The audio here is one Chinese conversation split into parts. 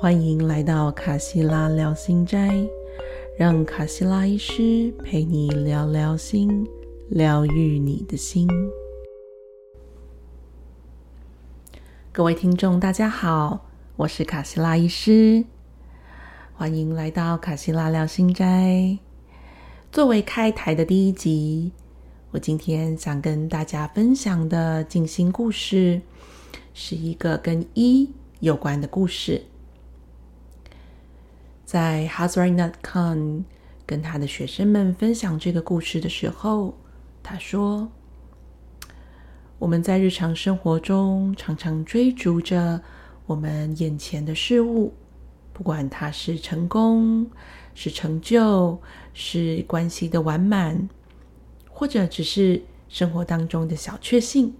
欢迎来到卡西拉聊心斋，让卡西拉医师陪你聊聊心，疗愈你的心。各位听众，大家好，我是卡西拉医师，欢迎来到卡西拉聊心斋。作为开台的第一集，我今天想跟大家分享的静心故事，是一个跟一有关的故事。在 h a z r a n a t Khan 跟他的学生们分享这个故事的时候，他说：“我们在日常生活中常常追逐着我们眼前的事物，不管它是成功、是成就、是关系的完满，或者只是生活当中的小确幸。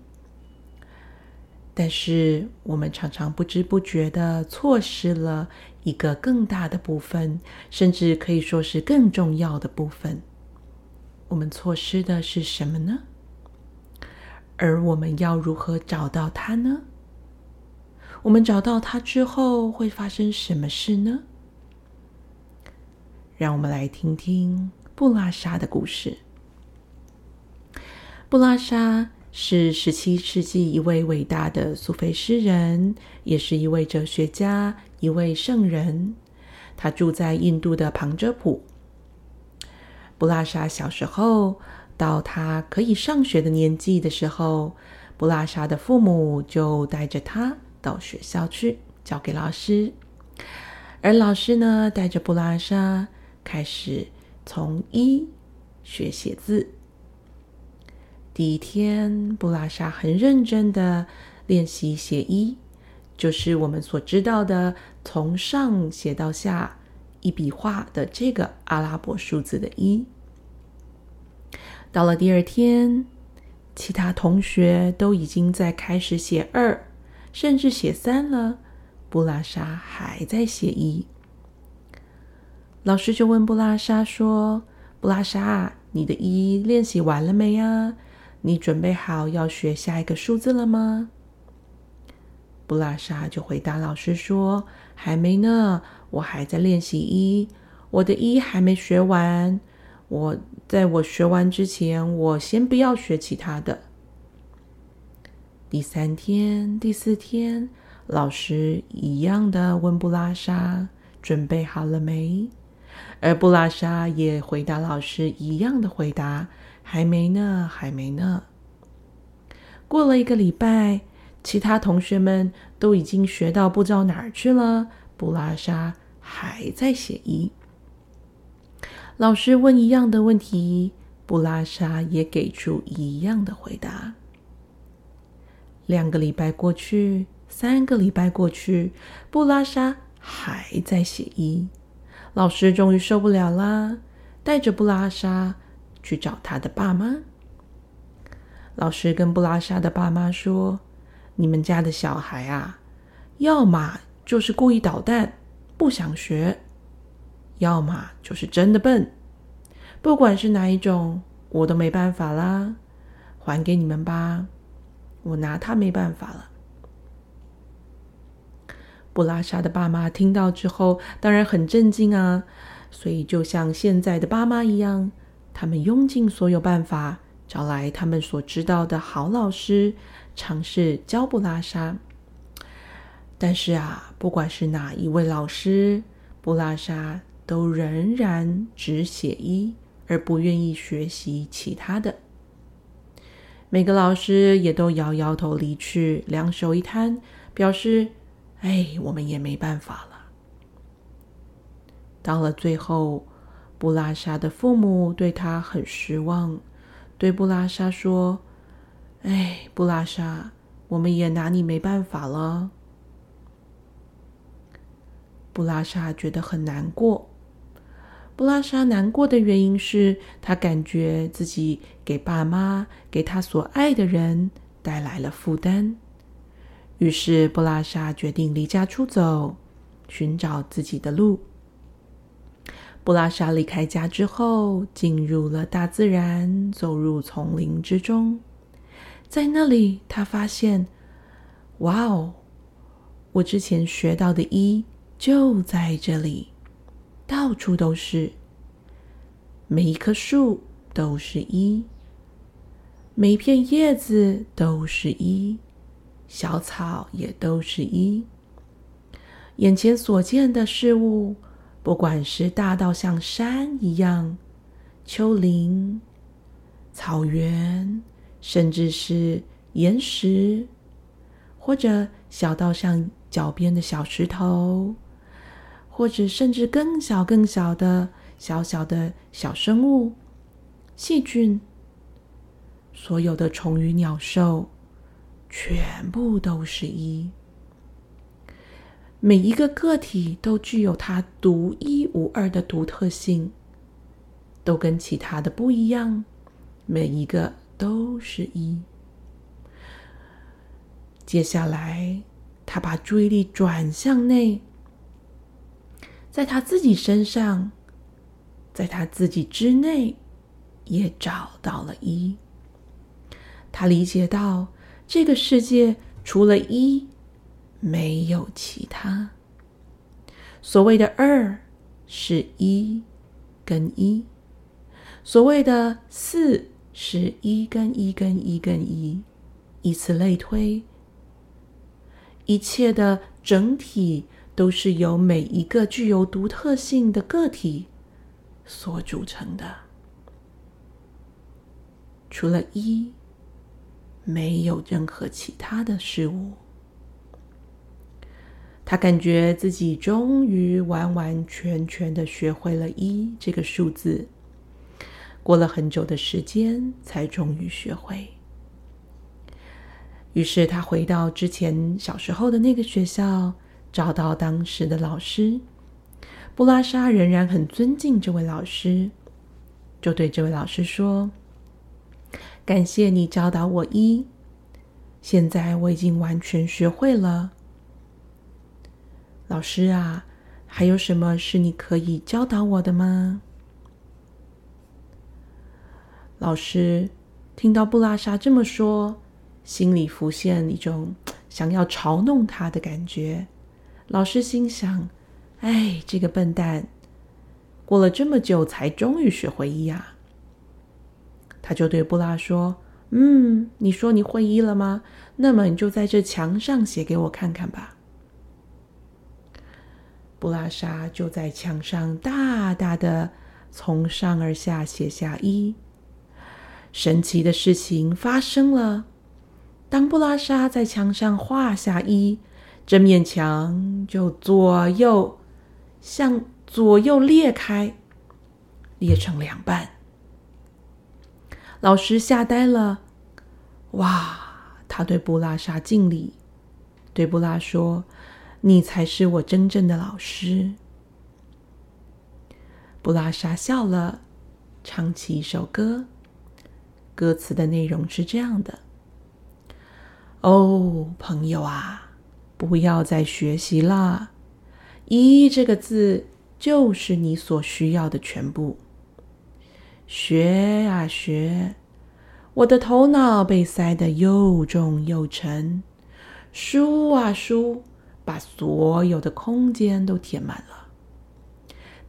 但是，我们常常不知不觉的错失了。”一个更大的部分，甚至可以说是更重要的部分，我们错失的是什么呢？而我们要如何找到它呢？我们找到它之后会发生什么事呢？让我们来听听布拉莎的故事。布拉莎是十七世纪一位伟大的苏菲诗人，也是一位哲学家。一位圣人，他住在印度的旁遮普。布拉莎小时候到他可以上学的年纪的时候，布拉莎的父母就带着他到学校去，交给老师。而老师呢，带着布拉莎开始从一学写字。第一天，布拉莎很认真的练习写一。就是我们所知道的，从上写到下一笔画的这个阿拉伯数字的一。到了第二天，其他同学都已经在开始写二，甚至写三了，布拉莎还在写一。老师就问布拉莎说：“布拉莎，你的一练习完了没呀？你准备好要学下一个数字了吗？”布拉莎就回答老师说：“还没呢，我还在练习一，我的一还没学完。我在我学完之前，我先不要学其他的。”第三天、第四天，老师一样的问布拉莎：“准备好了没？”而布拉莎也回答老师一样的回答：“还没呢，还没呢。”过了一个礼拜。其他同学们都已经学到不知道哪儿去了，布拉莎还在写一。老师问一样的问题，布拉莎也给出一样的回答。两个礼拜过去，三个礼拜过去，布拉莎还在写一。老师终于受不了啦，带着布拉莎去找他的爸妈。老师跟布拉莎的爸妈说。你们家的小孩啊，要么就是故意捣蛋，不想学；要么就是真的笨。不管是哪一种，我都没办法啦，还给你们吧，我拿他没办法了。布拉莎的爸妈听到之后，当然很震惊啊，所以就像现在的爸妈一样，他们用尽所有办法，找来他们所知道的好老师。尝试教布拉莎，但是啊，不管是哪一位老师，布拉莎都仍然只写一，而不愿意学习其他的。每个老师也都摇摇头离去，两手一摊，表示：“哎，我们也没办法了。”到了最后，布拉莎的父母对他很失望，对布拉莎说。哎，布拉莎，我们也拿你没办法了。布拉莎觉得很难过。布拉莎难过的原因是她感觉自己给爸妈、给他所爱的人带来了负担。于是，布拉莎决定离家出走，寻找自己的路。布拉莎离开家之后，进入了大自然，走入丛林之中。在那里，他发现，哇哦！我之前学到的“一”就在这里，到处都是。每一棵树都是一，每一片叶子都是一，小草也都是一。眼前所见的事物，不管是大到像山一样，丘陵、草原，甚至是岩石，或者小到像脚边的小石头，或者甚至更小、更小的小小的小生物、细菌，所有的虫鱼鸟兽，全部都是一。每一个个体都具有它独一无二的独特性，都跟其他的不一样。每一个都是一。接下来，他把注意力转向内，在他自己身上，在他自己之内，也找到了一。他理解到，这个世界除了一。没有其他。所谓的二是一跟一，所谓的四是一跟一跟一跟一，以此类推，一切的整体都是由每一个具有独特性的个体所组成的。除了一，没有任何其他的事物。他感觉自己终于完完全全的学会了一这个数字，过了很久的时间才终于学会。于是他回到之前小时候的那个学校，找到当时的老师布拉莎，仍然很尊敬这位老师，就对这位老师说：“感谢你教导我一，现在我已经完全学会了。”老师啊，还有什么是你可以教导我的吗？老师听到布拉莎这么说，心里浮现一种想要嘲弄他的感觉。老师心想：“哎，这个笨蛋，过了这么久才终于学会一呀。”他就对布拉说：“嗯，你说你会一了吗？那么你就在这墙上写给我看看吧。”布拉莎就在墙上大大的从上而下写下一。神奇的事情发生了，当布拉莎在墙上画下一，这面墙就左右向左右裂开，裂成两半。老师吓呆了，哇！他对布拉莎敬礼，对布拉说。你才是我真正的老师。布拉莎笑了，唱起一首歌。歌词的内容是这样的：“哦，朋友啊，不要再学习了。一这个字就是你所需要的全部。学啊学，我的头脑被塞得又重又沉。书啊书。”把所有的空间都填满了，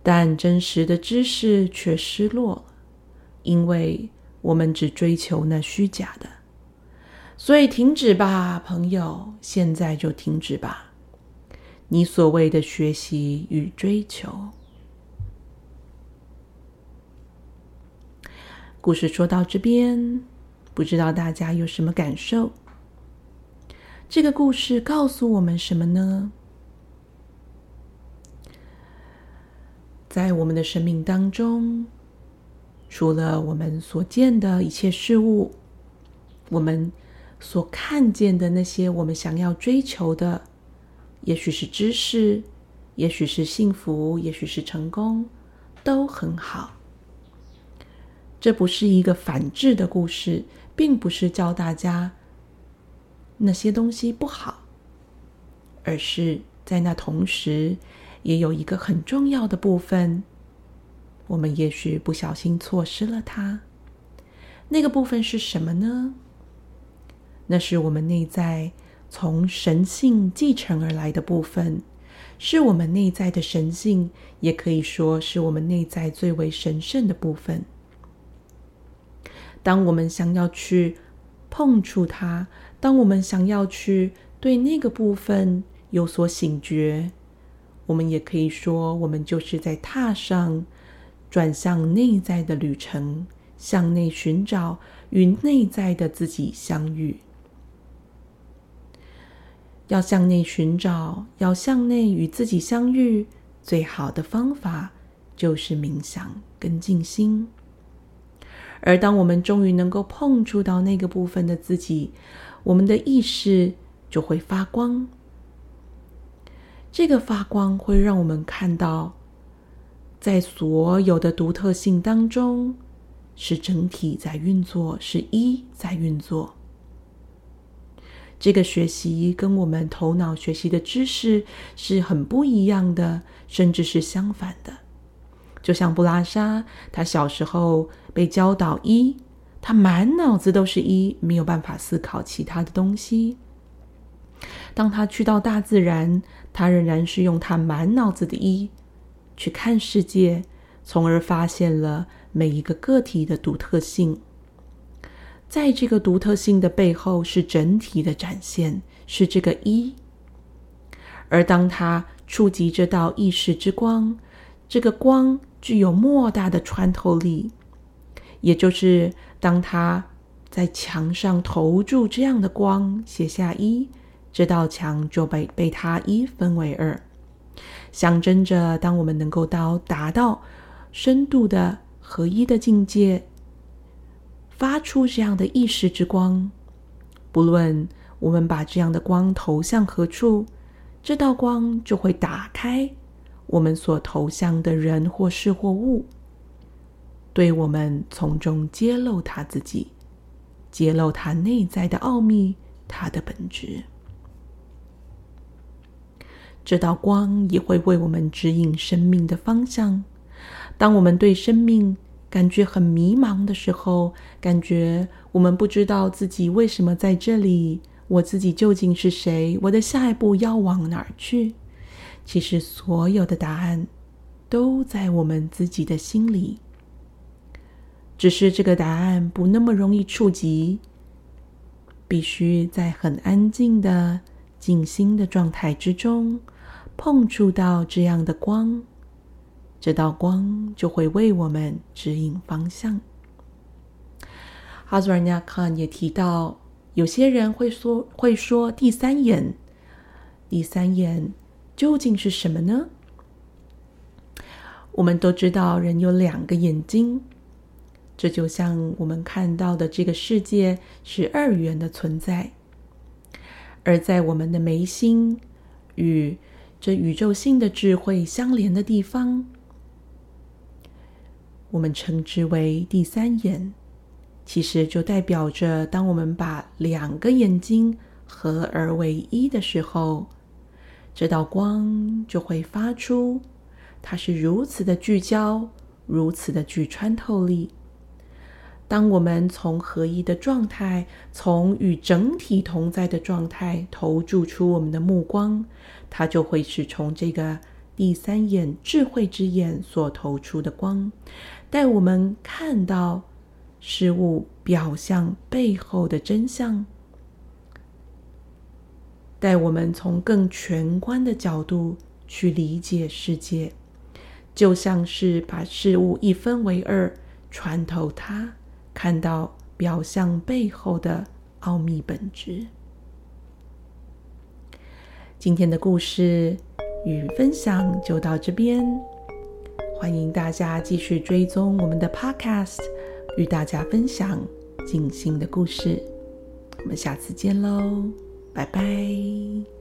但真实的知识却失落了，因为我们只追求那虚假的。所以停止吧，朋友，现在就停止吧，你所谓的学习与追求。故事说到这边，不知道大家有什么感受？这个故事告诉我们什么呢？在我们的生命当中，除了我们所见的一切事物，我们所看见的那些我们想要追求的，也许是知识，也许是幸福，也许是成功，都很好。这不是一个反制的故事，并不是教大家。那些东西不好，而是在那同时，也有一个很重要的部分，我们也许不小心错失了它。那个部分是什么呢？那是我们内在从神性继承而来的部分，是我们内在的神性，也可以说是我们内在最为神圣的部分。当我们想要去碰触它，当我们想要去对那个部分有所醒觉，我们也可以说，我们就是在踏上转向内在的旅程，向内寻找与内在的自己相遇。要向内寻找，要向内与自己相遇，最好的方法就是冥想跟静心。而当我们终于能够碰触到那个部分的自己，我们的意识就会发光。这个发光会让我们看到，在所有的独特性当中，是整体在运作，是一在运作。这个学习跟我们头脑学习的知识是很不一样的，甚至是相反的。就像布拉莎，他小时候被教导一，他满脑子都是一，没有办法思考其他的东西。当他去到大自然，他仍然是用他满脑子的一去看世界，从而发现了每一个个体的独特性。在这个独特性的背后，是整体的展现，是这个一。而当他触及这道意识之光，这个光。具有莫大的穿透力，也就是当他在墙上投注这样的光，写下一，这道墙就被被他一分为二，象征着当我们能够到达到深度的合一的境界，发出这样的意识之光，不论我们把这样的光投向何处，这道光就会打开。我们所投向的人或事或物，对我们从中揭露他自己，揭露他内在的奥秘，他的本质。这道光也会为我们指引生命的方向。当我们对生命感觉很迷茫的时候，感觉我们不知道自己为什么在这里，我自己究竟是谁，我的下一步要往哪儿去？其实，所有的答案都在我们自己的心里，只是这个答案不那么容易触及，必须在很安静的静心的状态之中碰触到这样的光，这道光就会为我们指引方向。哈兹尔尼亚康也提到，有些人会说会说第三眼，第三眼。究竟是什么呢？我们都知道，人有两个眼睛，这就像我们看到的这个世界是二元的存在，而在我们的眉心与这宇宙性的智慧相连的地方，我们称之为第三眼。其实就代表着，当我们把两个眼睛合而为一的时候。这道光就会发出，它是如此的聚焦，如此的具穿透力。当我们从合一的状态，从与整体同在的状态投注出我们的目光，它就会是从这个第三眼智慧之眼所投出的光，带我们看到事物表象背后的真相。带我们从更全观的角度去理解世界，就像是把事物一分为二，穿透它，看到表象背后的奥秘本质。今天的故事与分享就到这边，欢迎大家继续追踪我们的 Podcast，与大家分享静心的故事。我们下次见喽！拜拜。